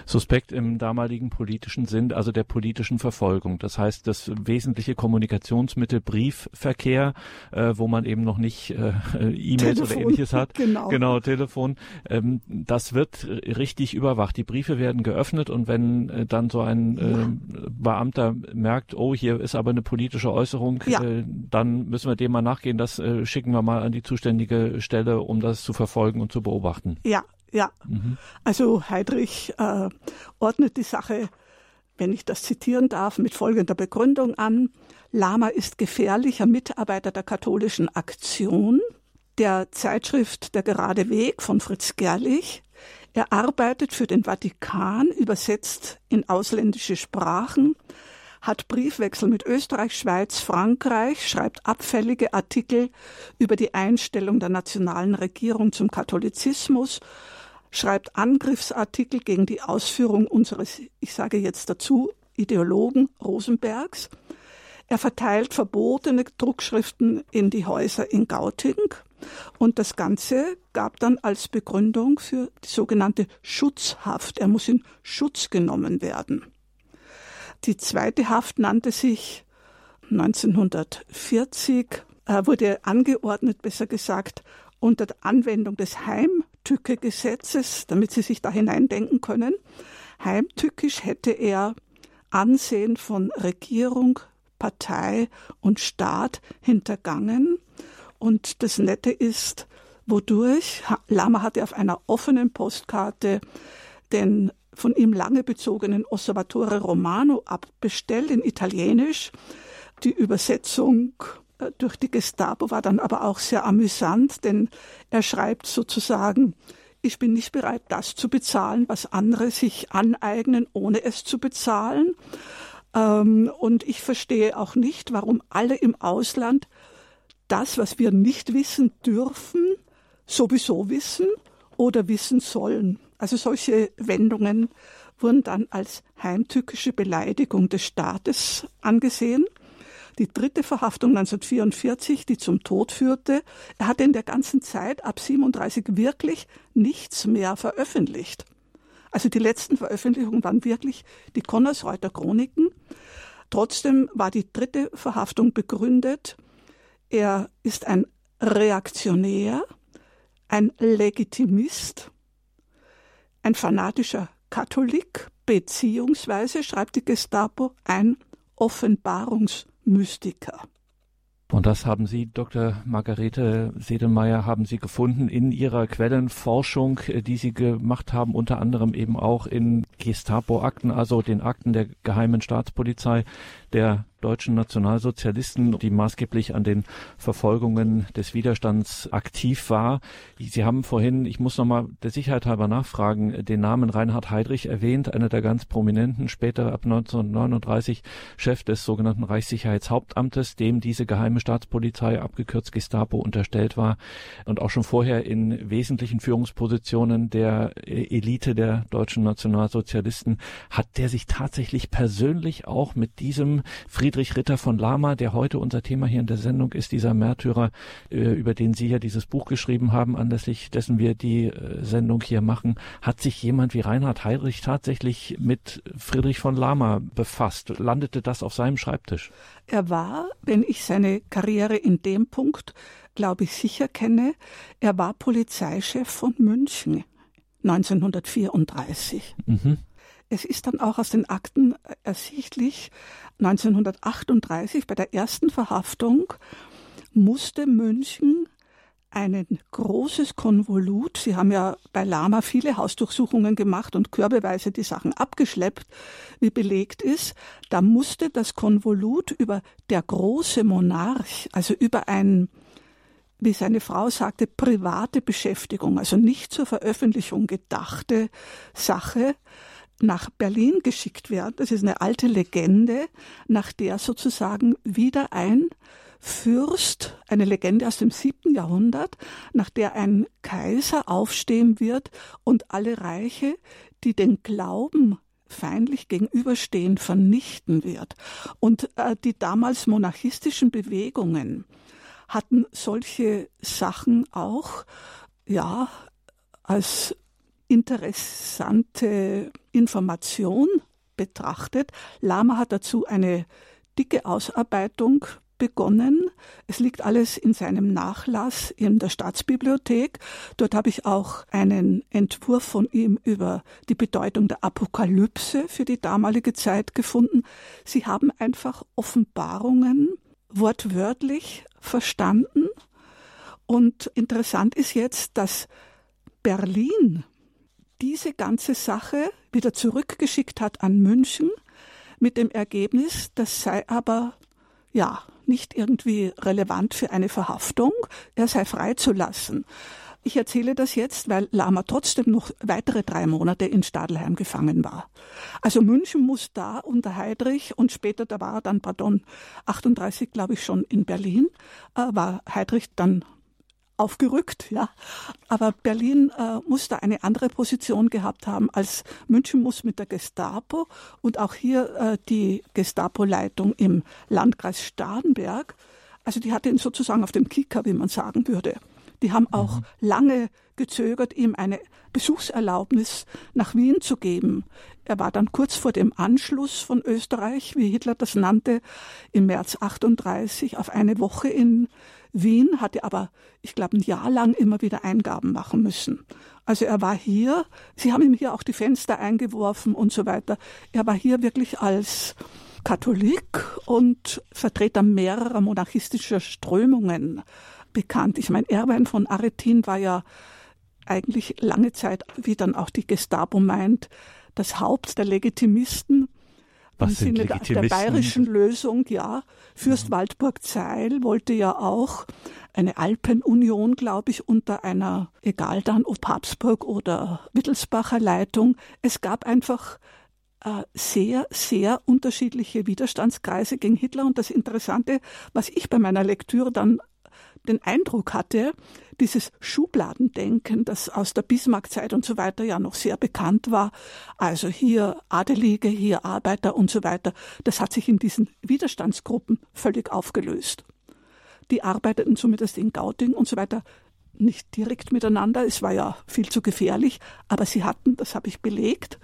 Suspekt im damaligen politischen Sinn, also der politischen Verfolgung. Das heißt, das wesentliche Kommunikationsmittel Briefverkehr, äh, wo man eben noch nicht äh, <laughs> E-Mails oder ähnliches hat. <laughs> Genau, genau Telefon. Ähm, das wird richtig überwacht. Die Briefe werden geöffnet und wenn äh, dann so ein äh. Beamter merkt, oh, hier ist aber eine politische Äußerung, ja. äh, dann müssen wir dem mal nachgehen. Das äh, schicken wir mal an die zuständige Stelle, um das zu verfolgen und zu beobachten. Ja, ja, mhm. also Heidrich äh, ordnet die Sache, wenn ich das zitieren darf, mit folgender Begründung an. Lama ist gefährlicher Mitarbeiter der katholischen Aktion, der Zeitschrift Der gerade Weg von Fritz Gerlich. Er arbeitet für den Vatikan, übersetzt in ausländische Sprachen, hat Briefwechsel mit Österreich, Schweiz, Frankreich, schreibt abfällige Artikel über die Einstellung der nationalen Regierung zum Katholizismus schreibt Angriffsartikel gegen die Ausführung unseres, ich sage jetzt dazu, Ideologen Rosenbergs. Er verteilt verbotene Druckschriften in die Häuser in Gauting. Und das Ganze gab dann als Begründung für die sogenannte Schutzhaft. Er muss in Schutz genommen werden. Die zweite Haft nannte sich 1940, äh, wurde angeordnet, besser gesagt, unter Anwendung des Heimtücke-Gesetzes, damit Sie sich da hineindenken können. Heimtückisch hätte er Ansehen von Regierung, Partei und Staat hintergangen. Und das Nette ist, wodurch Lama hatte auf einer offenen Postkarte den von ihm lange bezogenen Osservatore Romano abbestellt in Italienisch. Die Übersetzung durch die Gestapo war dann aber auch sehr amüsant, denn er schreibt sozusagen, ich bin nicht bereit, das zu bezahlen, was andere sich aneignen, ohne es zu bezahlen. Ähm, und ich verstehe auch nicht, warum alle im Ausland das, was wir nicht wissen dürfen, sowieso wissen oder wissen sollen. Also solche Wendungen wurden dann als heimtückische Beleidigung des Staates angesehen die dritte Verhaftung 1944, die zum Tod führte. Er hatte in der ganzen Zeit ab 37 wirklich nichts mehr veröffentlicht. Also die letzten Veröffentlichungen waren wirklich die Connersreuter Chroniken. Trotzdem war die dritte Verhaftung begründet. Er ist ein Reaktionär, ein Legitimist, ein fanatischer Katholik, beziehungsweise, schreibt die Gestapo, ein Offenbarungs Mystiker. Und das haben Sie, Dr. Margarete Sedelmeier, haben Sie gefunden in Ihrer Quellenforschung, äh, die Sie gemacht haben, unter anderem eben auch in Gestapo-Akten, also den Akten der Geheimen Staatspolizei der deutschen Nationalsozialisten, die maßgeblich an den Verfolgungen des Widerstands aktiv war. Sie haben vorhin, ich muss nochmal der Sicherheit halber nachfragen, den Namen Reinhard Heydrich erwähnt, einer der ganz prominenten, später ab 1939 Chef des sogenannten Reichssicherheitshauptamtes, dem diese geheime Staatspolizei, abgekürzt Gestapo, unterstellt war und auch schon vorher in wesentlichen Führungspositionen der Elite der deutschen Nationalsozialisten, hat der sich tatsächlich persönlich auch mit diesem Friedrich Ritter von Lama, der heute unser Thema hier in der Sendung ist, dieser Märtyrer, äh, über den Sie ja dieses Buch geschrieben haben, anlässlich dessen wir die äh, Sendung hier machen, hat sich jemand wie Reinhard Heydrich tatsächlich mit Friedrich von Lama befasst? Landete das auf seinem Schreibtisch? Er war, wenn ich seine Karriere in dem Punkt, glaube ich, sicher kenne, er war Polizeichef von München 1934. Mhm. Es ist dann auch aus den Akten ersichtlich, 1938 bei der ersten Verhaftung musste München ein großes Konvolut. Sie haben ja bei Lama viele Hausdurchsuchungen gemacht und körbeweise die Sachen abgeschleppt, wie belegt ist. Da musste das Konvolut über der große Monarch, also über ein wie seine Frau sagte, private Beschäftigung, also nicht zur Veröffentlichung gedachte Sache, nach Berlin geschickt werden. Das ist eine alte Legende, nach der sozusagen wieder ein Fürst, eine Legende aus dem siebten Jahrhundert, nach der ein Kaiser aufstehen wird und alle Reiche, die den Glauben feindlich gegenüberstehen, vernichten wird. Und äh, die damals monarchistischen Bewegungen hatten solche Sachen auch, ja, als interessante Information betrachtet. Lama hat dazu eine dicke Ausarbeitung begonnen. Es liegt alles in seinem Nachlass in der Staatsbibliothek. Dort habe ich auch einen Entwurf von ihm über die Bedeutung der Apokalypse für die damalige Zeit gefunden. Sie haben einfach Offenbarungen wortwörtlich verstanden. Und interessant ist jetzt, dass Berlin diese ganze Sache wieder zurückgeschickt hat an München mit dem Ergebnis, das sei aber ja nicht irgendwie relevant für eine Verhaftung, er sei freizulassen. Ich erzähle das jetzt, weil Lama trotzdem noch weitere drei Monate in Stadelheim gefangen war. Also München muss da unter Heydrich und später, da war er dann, pardon, 38 glaube ich schon in Berlin, äh, war Heydrich dann aufgerückt, ja. Aber Berlin äh, muss da eine andere Position gehabt haben als München muss mit der Gestapo und auch hier äh, die Gestapo-Leitung im Landkreis Starnberg. Also die hatte ihn sozusagen auf dem Kicker, wie man sagen würde. Die haben auch mhm. lange gezögert, ihm eine Besuchserlaubnis nach Wien zu geben. Er war dann kurz vor dem Anschluss von Österreich, wie Hitler das nannte, im März 38 auf eine Woche in Wien, hatte aber, ich glaube, ein Jahr lang immer wieder Eingaben machen müssen. Also er war hier, sie haben ihm hier auch die Fenster eingeworfen und so weiter. Er war hier wirklich als Katholik und Vertreter mehrerer monarchistischer Strömungen bekannt. Ich meine, Erwein von Aretin war ja eigentlich lange Zeit, wie dann auch die Gestapo meint, das Haupt der Legitimisten. Was Im Sinne der, bayerischen Lösung, ja. Fürst mhm. Waldburg Zeil wollte ja auch eine Alpenunion, glaube ich, unter einer, egal dann ob Habsburg oder Wittelsbacher Leitung. Es gab einfach äh, sehr, sehr unterschiedliche Widerstandskreise gegen Hitler. Und das Interessante, was ich bei meiner Lektüre dann den Eindruck hatte, dieses Schubladendenken, das aus der Bismarckzeit und so weiter ja noch sehr bekannt war, also hier Adelige, hier Arbeiter und so weiter, das hat sich in diesen Widerstandsgruppen völlig aufgelöst. Die arbeiteten zumindest in Gauting und so weiter nicht direkt miteinander, es war ja viel zu gefährlich, aber sie hatten, das habe ich belegt,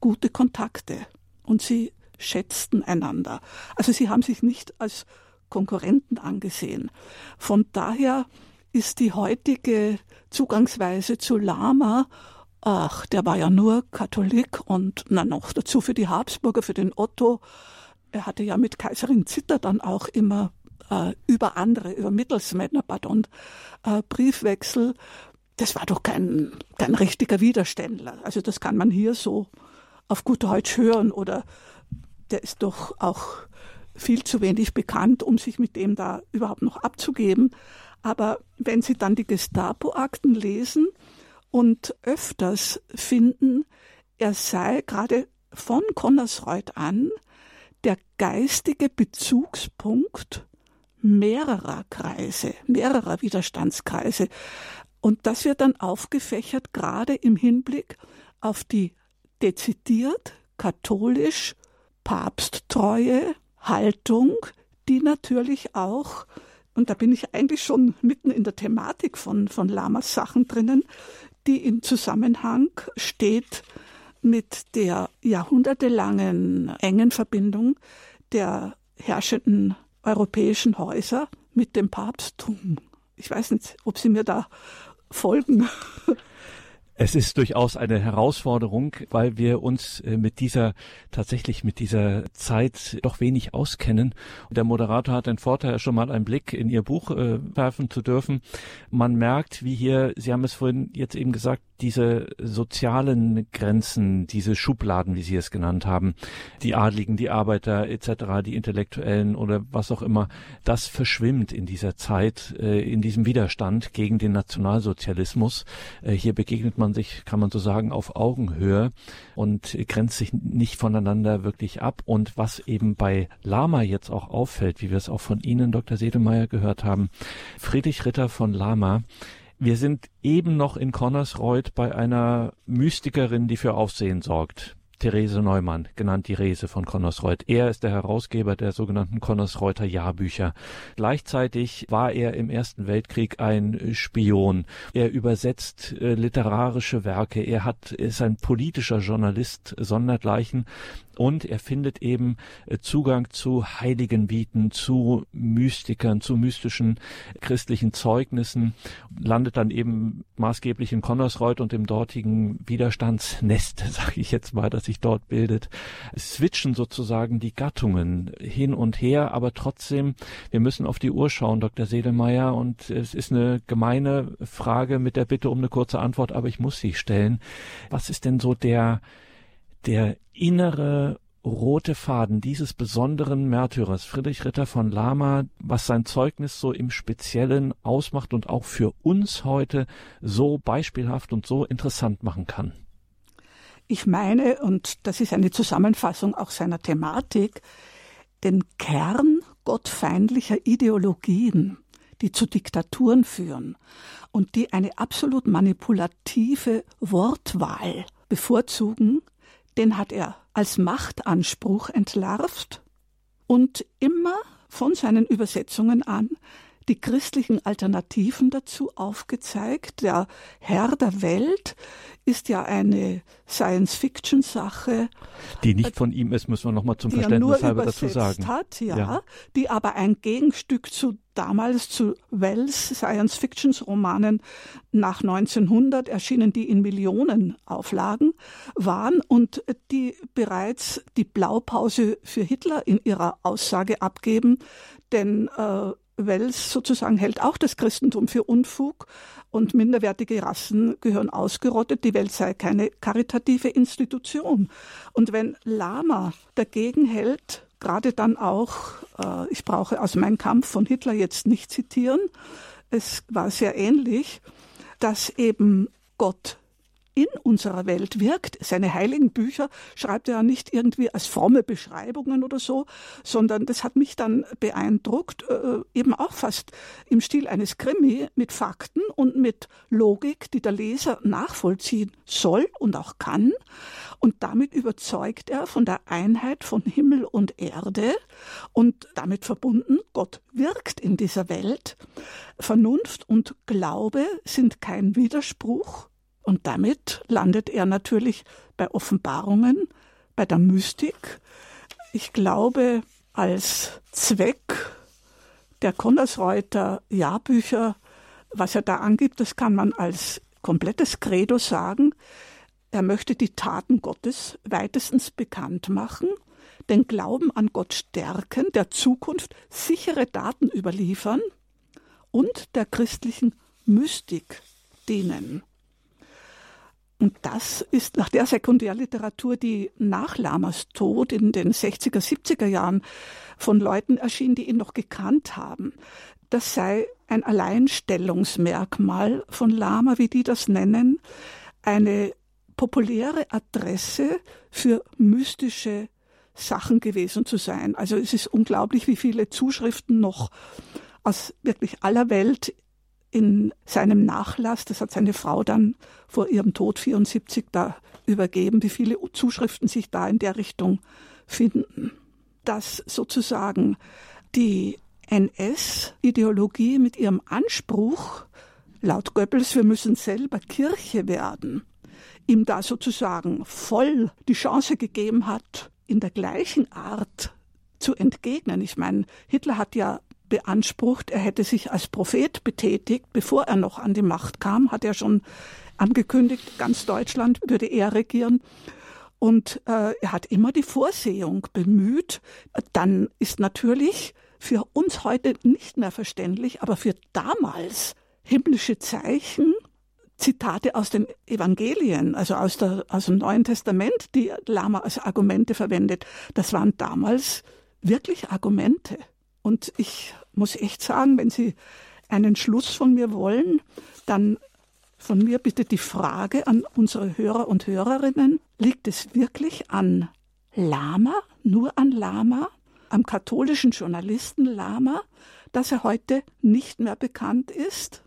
gute Kontakte und sie schätzten einander. Also sie haben sich nicht als Konkurrenten angesehen. Von daher ist die heutige Zugangsweise zu Lama, ach, der war ja nur Katholik und na noch dazu für die Habsburger, für den Otto. Er hatte ja mit Kaiserin Zitter dann auch immer äh, über andere, über Mittelsmänner, pardon, äh, Briefwechsel. Das war doch kein, kein richtiger Widerständler. Also das kann man hier so auf gut Deutsch hören oder der ist doch auch viel zu wenig bekannt, um sich mit dem da überhaupt noch abzugeben. Aber wenn Sie dann die Gestapo-Akten lesen und öfters finden, er sei gerade von Connersreuth an der geistige Bezugspunkt mehrerer Kreise, mehrerer Widerstandskreise. Und das wird dann aufgefächert, gerade im Hinblick auf die dezidiert katholisch papsttreue Haltung, die natürlich auch, und da bin ich eigentlich schon mitten in der Thematik von, von Lamas Sachen drinnen, die im Zusammenhang steht mit der jahrhundertelangen engen Verbindung der herrschenden europäischen Häuser mit dem Papsttum. Ich weiß nicht, ob Sie mir da folgen. <laughs> Es ist durchaus eine Herausforderung, weil wir uns äh, mit dieser, tatsächlich mit dieser Zeit doch wenig auskennen. Der Moderator hat den Vorteil, schon mal einen Blick in Ihr Buch äh, werfen zu dürfen. Man merkt, wie hier, Sie haben es vorhin jetzt eben gesagt, diese sozialen Grenzen, diese Schubladen, wie Sie es genannt haben, die Adligen, die Arbeiter etc., die Intellektuellen oder was auch immer, das verschwimmt in dieser Zeit, äh, in diesem Widerstand gegen den Nationalsozialismus. Äh, hier begegnet man sich, kann man so sagen, auf Augenhöhe und grenzt sich nicht voneinander wirklich ab. Und was eben bei Lama jetzt auch auffällt, wie wir es auch von Ihnen, Dr. Sedemeyer, gehört haben, Friedrich Ritter von Lama, wir sind eben noch in Connersreuth bei einer Mystikerin, die für Aufsehen sorgt. Therese Neumann, genannt die Rese von Connersreuth. Er ist der Herausgeber der sogenannten Connersreuther Jahrbücher. Gleichzeitig war er im Ersten Weltkrieg ein Spion. Er übersetzt äh, literarische Werke. Er hat, ist ein politischer Journalist sondergleichen und er findet eben äh, Zugang zu heiligen Bieten, zu Mystikern, zu mystischen christlichen Zeugnissen, landet dann eben maßgeblich in Connersreuth und im dortigen Widerstandsnest, <laughs> sage ich jetzt mal, das sich dort bildet. Es switchen sozusagen die Gattungen hin und her, aber trotzdem, wir müssen auf die Uhr schauen, Dr. Sedelmeier, und es ist eine gemeine Frage mit der Bitte um eine kurze Antwort, aber ich muss sie stellen. Was ist denn so der der innere rote Faden dieses besonderen Märtyrers Friedrich Ritter von Lama, was sein Zeugnis so im Speziellen ausmacht und auch für uns heute so beispielhaft und so interessant machen kann? Ich meine, und das ist eine Zusammenfassung auch seiner Thematik, den Kern gottfeindlicher Ideologien, die zu Diktaturen führen und die eine absolut manipulative Wortwahl bevorzugen, den hat er als Machtanspruch entlarvt und immer von seinen Übersetzungen an die christlichen Alternativen dazu aufgezeigt. Der Herr der Welt ist ja eine Science-Fiction-Sache. Die nicht von ihm ist, müssen wir nochmal zum Verständnis halber dazu sagen. Hat, ja, ja, die aber ein Gegenstück zu damals zu Wells Science-Fiction-Romanen nach 1900 erschienen, die in Millionenauflagen waren und die bereits die Blaupause für Hitler in ihrer Aussage abgeben, denn äh, Wells sozusagen hält auch das Christentum für Unfug und minderwertige Rassen gehören ausgerottet. Die Welt sei keine karitative Institution. Und wenn Lama dagegen hält, gerade dann auch, äh, ich brauche aus meinem Kampf von Hitler jetzt nicht zitieren, es war sehr ähnlich, dass eben Gott in unserer Welt wirkt. Seine heiligen Bücher schreibt er ja nicht irgendwie als fromme Beschreibungen oder so, sondern das hat mich dann beeindruckt, äh, eben auch fast im Stil eines Krimi mit Fakten und mit Logik, die der Leser nachvollziehen soll und auch kann. Und damit überzeugt er von der Einheit von Himmel und Erde und damit verbunden, Gott wirkt in dieser Welt. Vernunft und Glaube sind kein Widerspruch, und damit landet er natürlich bei Offenbarungen, bei der Mystik. Ich glaube, als Zweck der Konnersreuter Jahrbücher, was er da angibt, das kann man als komplettes Credo sagen. Er möchte die Taten Gottes weitestens bekannt machen, den Glauben an Gott stärken, der Zukunft sichere Daten überliefern und der christlichen Mystik dienen. Und das ist nach der Sekundärliteratur, die nach Lamas Tod in den 60er, 70er Jahren von Leuten erschien, die ihn noch gekannt haben. Das sei ein Alleinstellungsmerkmal von Lama, wie die das nennen, eine populäre Adresse für mystische Sachen gewesen zu sein. Also es ist unglaublich, wie viele Zuschriften noch aus wirklich aller Welt in seinem Nachlass, das hat seine Frau dann vor ihrem Tod 74 da übergeben, wie viele Zuschriften sich da in der Richtung finden. Dass sozusagen die NS-Ideologie mit ihrem Anspruch, laut Goebbels, wir müssen selber Kirche werden, ihm da sozusagen voll die Chance gegeben hat, in der gleichen Art zu entgegnen. Ich meine, Hitler hat ja beansprucht, er hätte sich als Prophet betätigt, bevor er noch an die Macht kam, hat er schon angekündigt, ganz Deutschland würde er regieren. Und äh, er hat immer die Vorsehung bemüht. Dann ist natürlich für uns heute nicht mehr verständlich, aber für damals himmlische Zeichen, Zitate aus den Evangelien, also aus, der, aus dem Neuen Testament, die Lama als Argumente verwendet, das waren damals wirklich Argumente. Und ich muss echt sagen, wenn Sie einen Schluss von mir wollen, dann von mir bitte die Frage an unsere Hörer und Hörerinnen, liegt es wirklich an Lama, nur an Lama, am katholischen Journalisten Lama, dass er heute nicht mehr bekannt ist?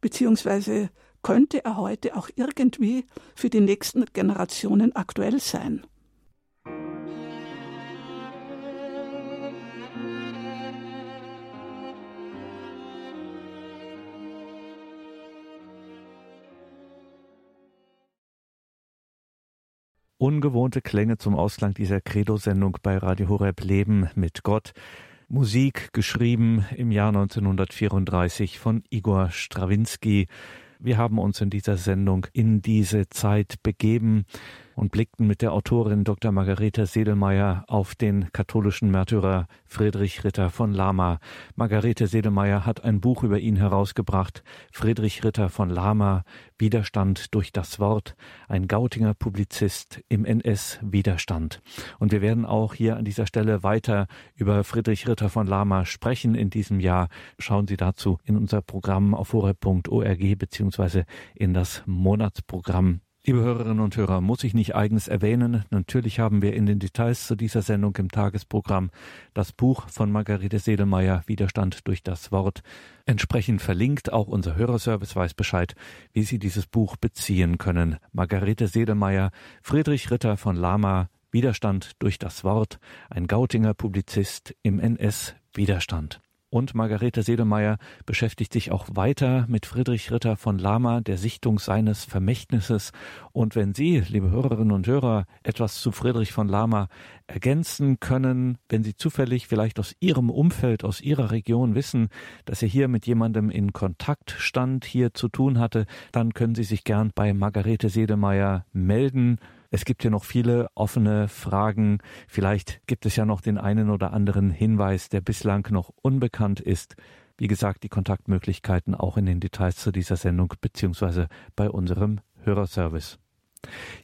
Beziehungsweise könnte er heute auch irgendwie für die nächsten Generationen aktuell sein? Ungewohnte Klänge zum Ausklang dieser Credo-Sendung bei Radio Horeb Leben mit Gott. Musik geschrieben im Jahr 1934 von Igor Strawinski. Wir haben uns in dieser Sendung in diese Zeit begeben und blickten mit der Autorin Dr. Margarete Sedelmeier auf den katholischen Märtyrer Friedrich Ritter von Lama. Margarete Sedelmeier hat ein Buch über ihn herausgebracht, Friedrich Ritter von Lama, Widerstand durch das Wort, ein Gautinger Publizist im NS-Widerstand. Und wir werden auch hier an dieser Stelle weiter über Friedrich Ritter von Lama sprechen in diesem Jahr. Schauen Sie dazu in unser Programm auf horeb.org beziehungsweise in das Monatsprogramm Liebe Hörerinnen und Hörer, muss ich nicht eigens erwähnen, natürlich haben wir in den Details zu dieser Sendung im Tagesprogramm das Buch von Margarete Sedelmeier Widerstand durch das Wort entsprechend verlinkt. Auch unser Hörerservice weiß Bescheid, wie Sie dieses Buch beziehen können. Margarete Sedelmeier, Friedrich Ritter von Lama, Widerstand durch das Wort, ein Gautinger Publizist im NS Widerstand. Und Margarete Sedelmeier beschäftigt sich auch weiter mit Friedrich Ritter von Lama, der Sichtung seines Vermächtnisses. Und wenn Sie, liebe Hörerinnen und Hörer, etwas zu Friedrich von Lama ergänzen können, wenn Sie zufällig vielleicht aus Ihrem Umfeld, aus Ihrer Region wissen, dass er hier mit jemandem in Kontakt stand, hier zu tun hatte, dann können Sie sich gern bei Margarete Sedelmeier melden. Es gibt ja noch viele offene Fragen. Vielleicht gibt es ja noch den einen oder anderen Hinweis, der bislang noch unbekannt ist. Wie gesagt, die Kontaktmöglichkeiten auch in den Details zu dieser Sendung beziehungsweise bei unserem Hörerservice.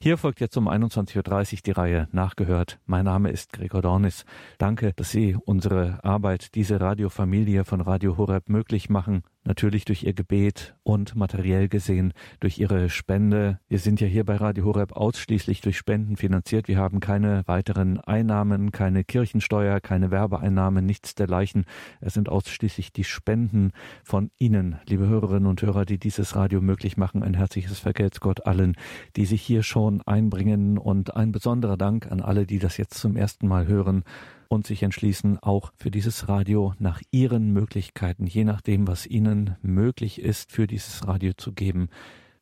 Hier folgt jetzt um 21.30 Uhr die Reihe Nachgehört. Mein Name ist Gregor Dornis. Danke, dass Sie unsere Arbeit, diese Radiofamilie von Radio Horeb möglich machen natürlich durch ihr Gebet und materiell gesehen durch ihre Spende. Wir sind ja hier bei Radio Horeb ausschließlich durch Spenden finanziert. Wir haben keine weiteren Einnahmen, keine Kirchensteuer, keine Werbeeinnahmen, nichts dergleichen. Es sind ausschließlich die Spenden von Ihnen, liebe Hörerinnen und Hörer, die dieses Radio möglich machen. Ein herzliches Vergelt's Gott allen, die sich hier schon einbringen und ein besonderer Dank an alle, die das jetzt zum ersten Mal hören und sich entschließen, auch für dieses Radio nach ihren Möglichkeiten, je nachdem, was ihnen möglich ist, für dieses Radio zu geben.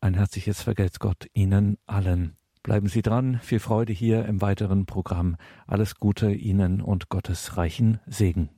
Ein herzliches Vergelt's Gott Ihnen allen. Bleiben Sie dran, viel Freude hier im weiteren Programm. Alles Gute Ihnen und Gottes reichen Segen.